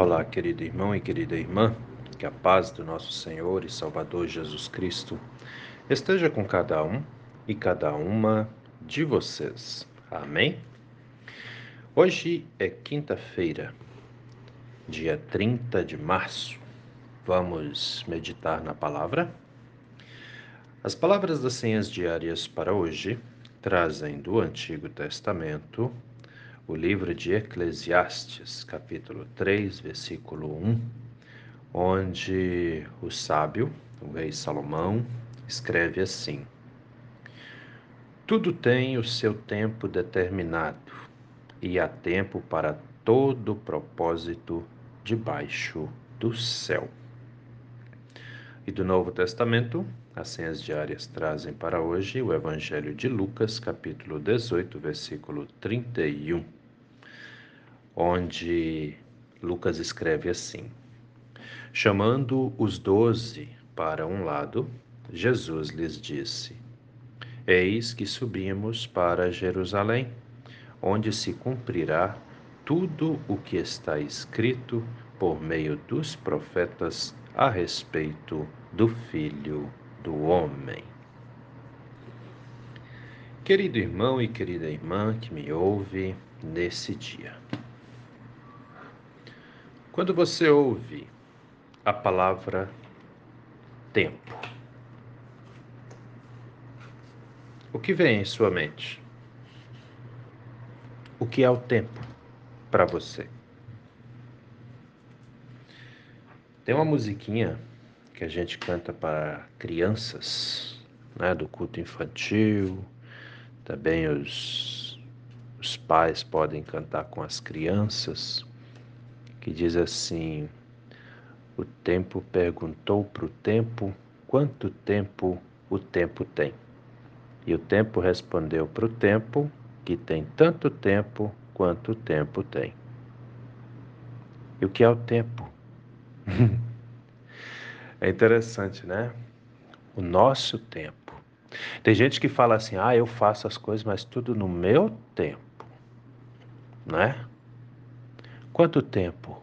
Olá, querido irmão e querida irmã, que a paz do nosso Senhor e Salvador Jesus Cristo esteja com cada um e cada uma de vocês. Amém? Hoje é quinta-feira, dia 30 de março. Vamos meditar na palavra? As palavras das senhas diárias para hoje trazem do Antigo Testamento o livro de Eclesiastes, capítulo 3, versículo 1, onde o sábio, o rei Salomão, escreve assim: Tudo tem o seu tempo determinado, e há tempo para todo propósito debaixo do céu. E do Novo Testamento, as senhas diárias trazem para hoje o Evangelho de Lucas, capítulo 18, versículo 31 onde Lucas escreve assim: Chamando os doze para um lado, Jesus lhes disse: Eis que subimos para Jerusalém, onde se cumprirá tudo o que está escrito por meio dos profetas a respeito do Filho do Homem. Querido irmão e querida irmã que me ouve nesse dia. Quando você ouve a palavra tempo, o que vem em sua mente? O que é o tempo para você? Tem uma musiquinha que a gente canta para crianças, né, do culto infantil, também os, os pais podem cantar com as crianças que diz assim: O tempo perguntou para o tempo quanto tempo o tempo tem. E o tempo respondeu para o tempo que tem tanto tempo quanto o tempo tem. E o que é o tempo? é interessante, né? O nosso tempo. Tem gente que fala assim: ah, eu faço as coisas, mas tudo no meu tempo, né? Quanto tempo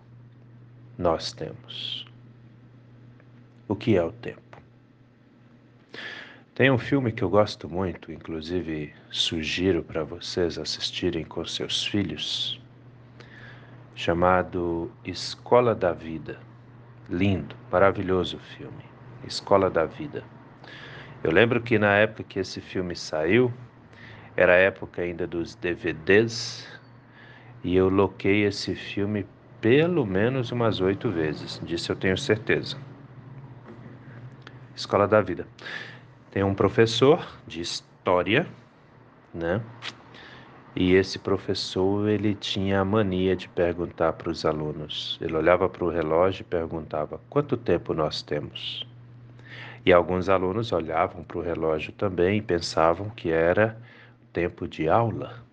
nós temos? O que é o tempo? Tem um filme que eu gosto muito, inclusive sugiro para vocês assistirem com seus filhos, chamado Escola da Vida. Lindo, maravilhoso filme. Escola da Vida. Eu lembro que na época que esse filme saiu, era a época ainda dos DVDs e eu loquei esse filme pelo menos umas oito vezes, disso eu tenho certeza. Escola da Vida. Tem um professor de história, né? E esse professor ele tinha a mania de perguntar para os alunos. Ele olhava para o relógio e perguntava: quanto tempo nós temos? E alguns alunos olhavam para o relógio também e pensavam que era tempo de aula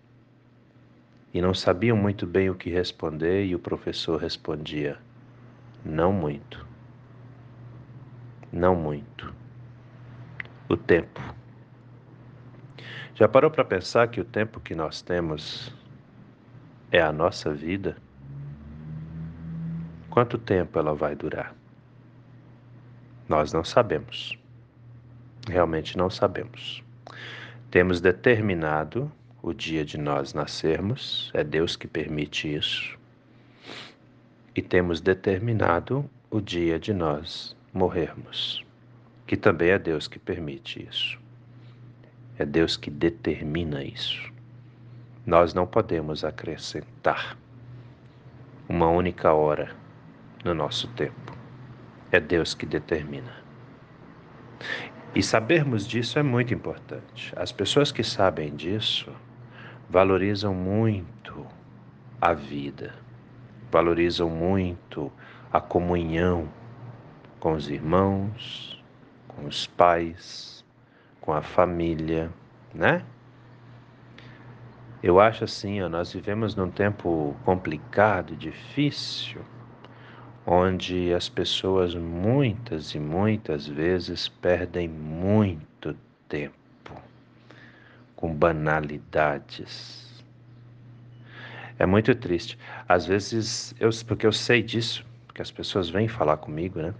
e não sabiam muito bem o que responder, e o professor respondia: Não muito. Não muito. O tempo. Já parou para pensar que o tempo que nós temos é a nossa vida? Quanto tempo ela vai durar? Nós não sabemos. Realmente não sabemos. Temos determinado o dia de nós nascermos, é Deus que permite isso. E temos determinado o dia de nós morrermos, que também é Deus que permite isso. É Deus que determina isso. Nós não podemos acrescentar uma única hora no nosso tempo. É Deus que determina. E sabermos disso é muito importante. As pessoas que sabem disso valorizam muito a vida, valorizam muito a comunhão com os irmãos, com os pais, com a família, né? Eu acho assim, ó, nós vivemos num tempo complicado, difícil, onde as pessoas muitas e muitas vezes perdem muito tempo com banalidades. É muito triste. Às vezes, eu, porque eu sei disso, porque as pessoas vêm falar comigo, né?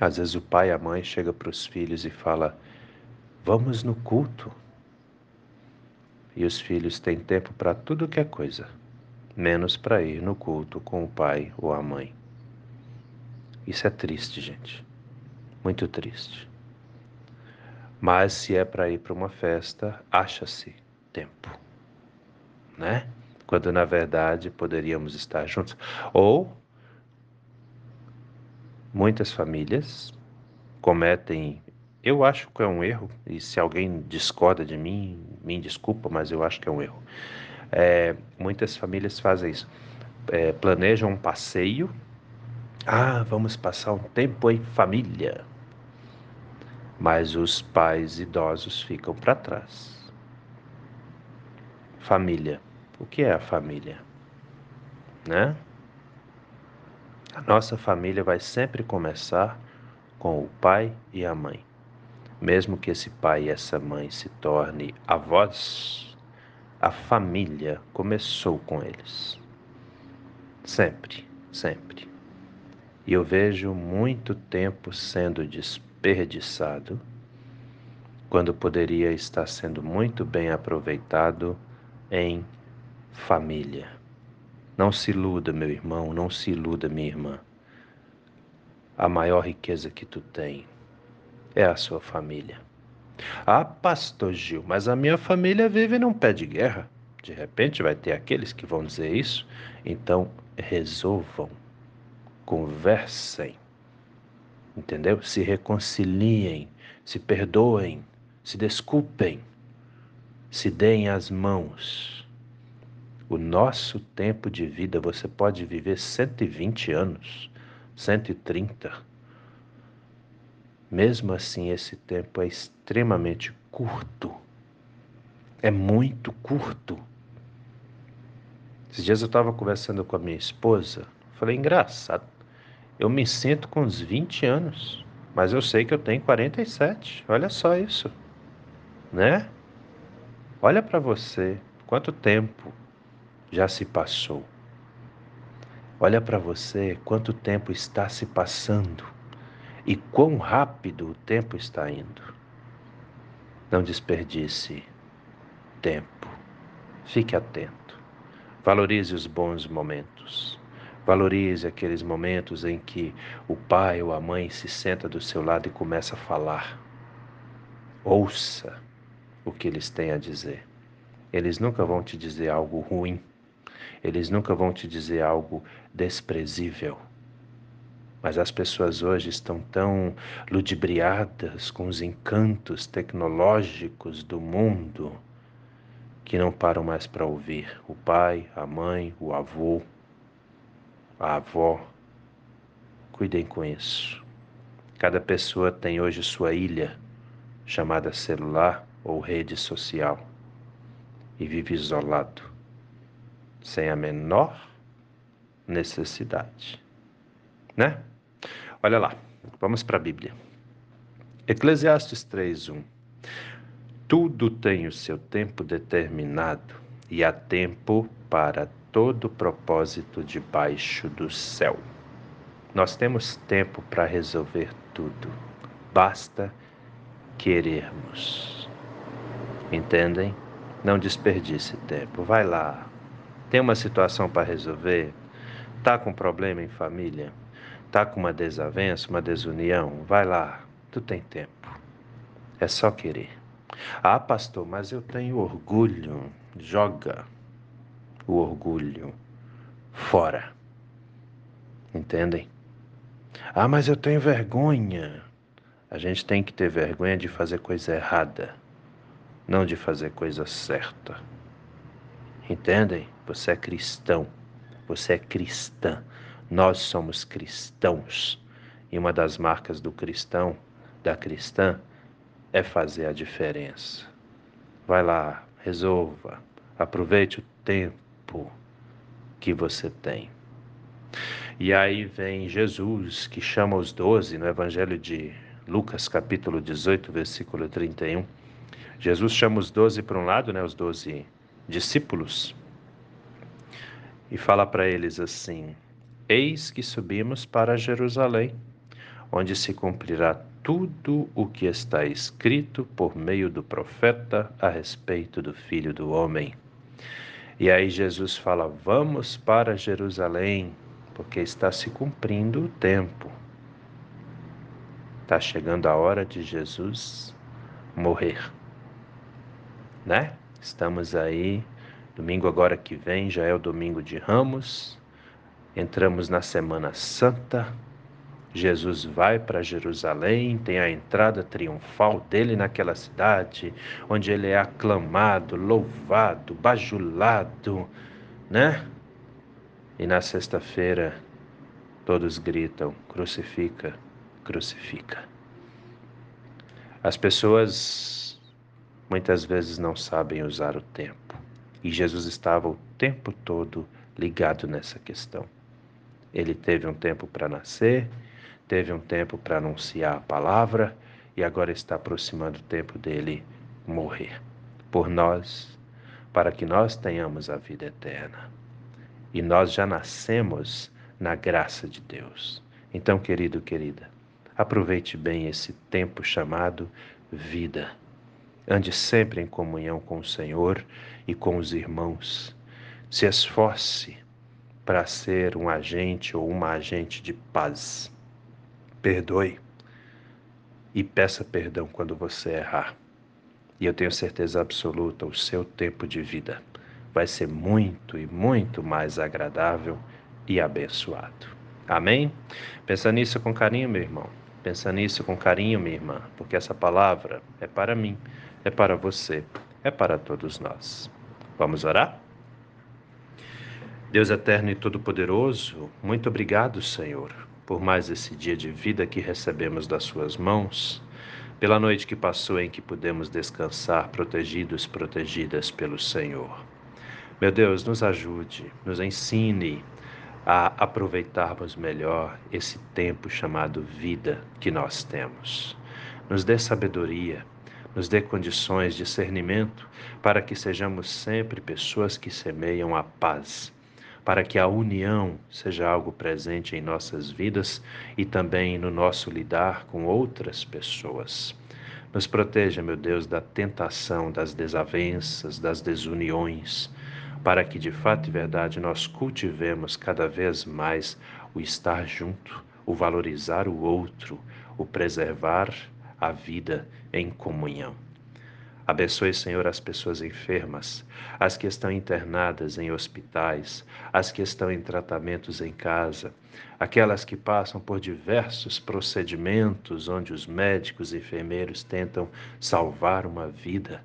Às vezes o pai e a mãe chega para os filhos e fala: "Vamos no culto". E os filhos têm tempo para tudo que é coisa, menos para ir no culto com o pai ou a mãe. Isso é triste, gente. Muito triste. Mas se é para ir para uma festa, acha-se tempo, né? Quando na verdade poderíamos estar juntos. Ou muitas famílias cometem, eu acho que é um erro, e se alguém discorda de mim, me desculpa, mas eu acho que é um erro. É, muitas famílias fazem isso. É, planejam um passeio. Ah, vamos passar um tempo em família mas os pais idosos ficam para trás. Família. O que é a família? Né? A nossa família vai sempre começar com o pai e a mãe. Mesmo que esse pai e essa mãe se torne avós, a família começou com eles. Sempre, sempre. E eu vejo muito tempo sendo despertado desperdiçado, quando poderia estar sendo muito bem aproveitado em família. Não se iluda, meu irmão, não se iluda, minha irmã. A maior riqueza que tu tem é a sua família. Ah, pastor Gil, mas a minha família vive num pé de guerra. De repente vai ter aqueles que vão dizer isso. Então, resolvam, conversem entendeu? Se reconciliem, se perdoem, se desculpem, se deem as mãos. O nosso tempo de vida, você pode viver 120 anos, 130. Mesmo assim, esse tempo é extremamente curto. É muito curto. Esses dias eu estava conversando com a minha esposa. Falei, engraçado. Eu me sinto com uns 20 anos, mas eu sei que eu tenho 47. Olha só isso, né? Olha para você, quanto tempo já se passou. Olha para você, quanto tempo está se passando e quão rápido o tempo está indo. Não desperdice tempo. Fique atento. Valorize os bons momentos. Valorize aqueles momentos em que o pai ou a mãe se senta do seu lado e começa a falar. Ouça o que eles têm a dizer. Eles nunca vão te dizer algo ruim. Eles nunca vão te dizer algo desprezível. Mas as pessoas hoje estão tão ludibriadas com os encantos tecnológicos do mundo que não param mais para ouvir o pai, a mãe, o avô, a avó. Cuidem com isso. Cada pessoa tem hoje sua ilha, chamada celular ou rede social, e vive isolado, sem a menor necessidade. Né? Olha lá, vamos para a Bíblia. Eclesiastes 3:1. Tudo tem o seu tempo determinado e há tempo para todo propósito debaixo do céu. Nós temos tempo para resolver tudo, basta querermos. Entendem? Não desperdice tempo. Vai lá. Tem uma situação para resolver? Tá com problema em família? Tá com uma desavença, uma desunião? Vai lá. Tu tem tempo. É só querer. Ah, pastor, mas eu tenho orgulho. Joga o orgulho fora. Entendem? Ah, mas eu tenho vergonha. A gente tem que ter vergonha de fazer coisa errada, não de fazer coisa certa. Entendem? Você é cristão. Você é cristã. Nós somos cristãos. E uma das marcas do cristão, da cristã, é fazer a diferença. Vai lá, resolva, aproveite o tempo tempo que você tem. E aí vem Jesus, que chama os doze no Evangelho de Lucas, capítulo 18, versículo 31. Jesus chama os doze para um lado, né, os doze discípulos, e fala para eles assim: Eis que subimos para Jerusalém, onde se cumprirá tudo o que está escrito por meio do profeta a respeito do Filho do Homem. E aí Jesus fala: Vamos para Jerusalém, porque está se cumprindo o tempo. Está chegando a hora de Jesus morrer, né? Estamos aí, domingo agora que vem já é o domingo de Ramos, entramos na Semana Santa. Jesus vai para Jerusalém, tem a entrada triunfal dele naquela cidade, onde ele é aclamado, louvado, bajulado, né? E na sexta-feira todos gritam: crucifica, crucifica. As pessoas muitas vezes não sabem usar o tempo. E Jesus estava o tempo todo ligado nessa questão. Ele teve um tempo para nascer, teve um tempo para anunciar a palavra e agora está aproximando o tempo dele morrer por nós, para que nós tenhamos a vida eterna. E nós já nascemos na graça de Deus. Então, querido, querida, aproveite bem esse tempo chamado vida. Ande sempre em comunhão com o Senhor e com os irmãos. Se esforce para ser um agente ou uma agente de paz. Perdoe e peça perdão quando você errar. E eu tenho certeza absoluta, o seu tempo de vida vai ser muito e muito mais agradável e abençoado. Amém? Pensa nisso com carinho, meu irmão. Pensa nisso com carinho, minha irmã, porque essa palavra é para mim, é para você, é para todos nós. Vamos orar? Deus eterno e todo-poderoso, muito obrigado, Senhor, por mais esse dia de vida que recebemos das Suas mãos, pela noite que passou em que pudemos descansar protegidos, protegidas pelo Senhor. Meu Deus, nos ajude, nos ensine a aproveitarmos melhor esse tempo chamado vida que nós temos. Nos dê sabedoria, nos dê condições, discernimento, para que sejamos sempre pessoas que semeiam a paz para que a união seja algo presente em nossas vidas e também no nosso lidar com outras pessoas. Nos proteja, meu Deus, da tentação, das desavenças, das desuniões, para que de fato e verdade nós cultivemos cada vez mais o estar junto, o valorizar o outro, o preservar a vida em comunhão. Abençoe, Senhor, as pessoas enfermas, as que estão internadas em hospitais, as que estão em tratamentos em casa, aquelas que passam por diversos procedimentos onde os médicos e enfermeiros tentam salvar uma vida.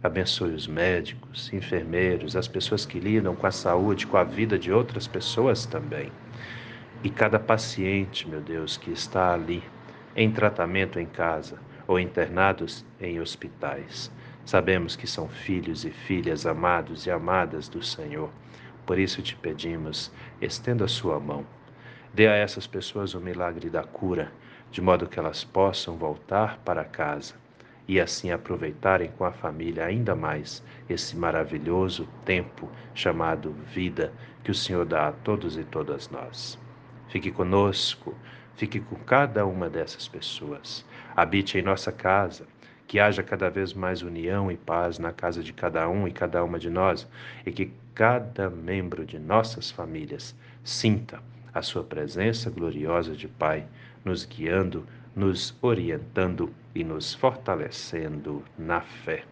Abençoe os médicos, enfermeiros, as pessoas que lidam com a saúde, com a vida de outras pessoas também. E cada paciente, meu Deus, que está ali em tratamento em casa, ou internados em hospitais. Sabemos que são filhos e filhas amados e amadas do Senhor. Por isso te pedimos, estenda a sua mão. Dê a essas pessoas o milagre da cura, de modo que elas possam voltar para casa e assim aproveitarem com a família ainda mais esse maravilhoso tempo chamado vida que o Senhor dá a todos e todas nós. Fique conosco, fique com cada uma dessas pessoas habite em nossa casa, que haja cada vez mais união e paz na casa de cada um e cada uma de nós, e que cada membro de nossas famílias sinta a sua presença gloriosa de Pai, nos guiando, nos orientando e nos fortalecendo na fé.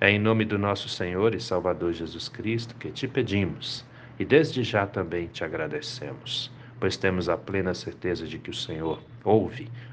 É em nome do nosso Senhor e Salvador Jesus Cristo que te pedimos e desde já também te agradecemos pois temos a plena certeza de que o Senhor ouve